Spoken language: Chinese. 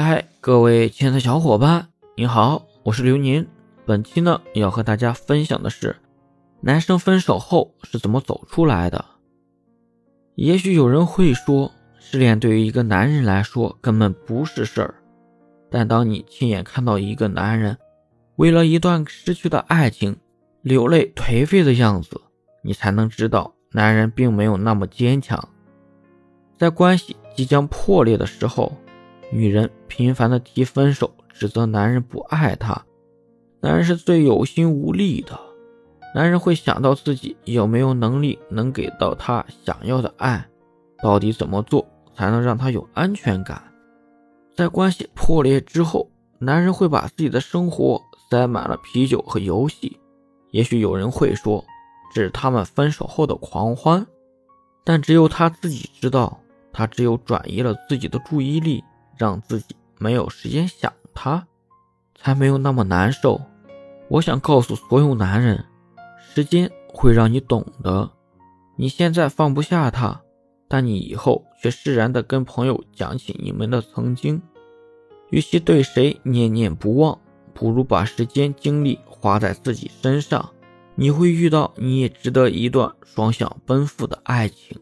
嗨，各位亲爱的小伙伴，你好，我是刘宁。本期呢要和大家分享的是，男生分手后是怎么走出来的。也许有人会说，失恋对于一个男人来说根本不是事儿。但当你亲眼看到一个男人为了一段失去的爱情流泪颓废的样子，你才能知道，男人并没有那么坚强。在关系即将破裂的时候。女人频繁的提分手，指责男人不爱她，男人是最有心无力的。男人会想到自己有没有能力能给到她想要的爱，到底怎么做才能让她有安全感？在关系破裂之后，男人会把自己的生活塞满了啤酒和游戏。也许有人会说，这是他们分手后的狂欢，但只有他自己知道，他只有转移了自己的注意力。让自己没有时间想他，才没有那么难受。我想告诉所有男人，时间会让你懂得。你现在放不下他，但你以后却释然的跟朋友讲起你们的曾经。与其对谁念念不忘，不如把时间精力花在自己身上。你会遇到你也值得一段双向奔赴的爱情。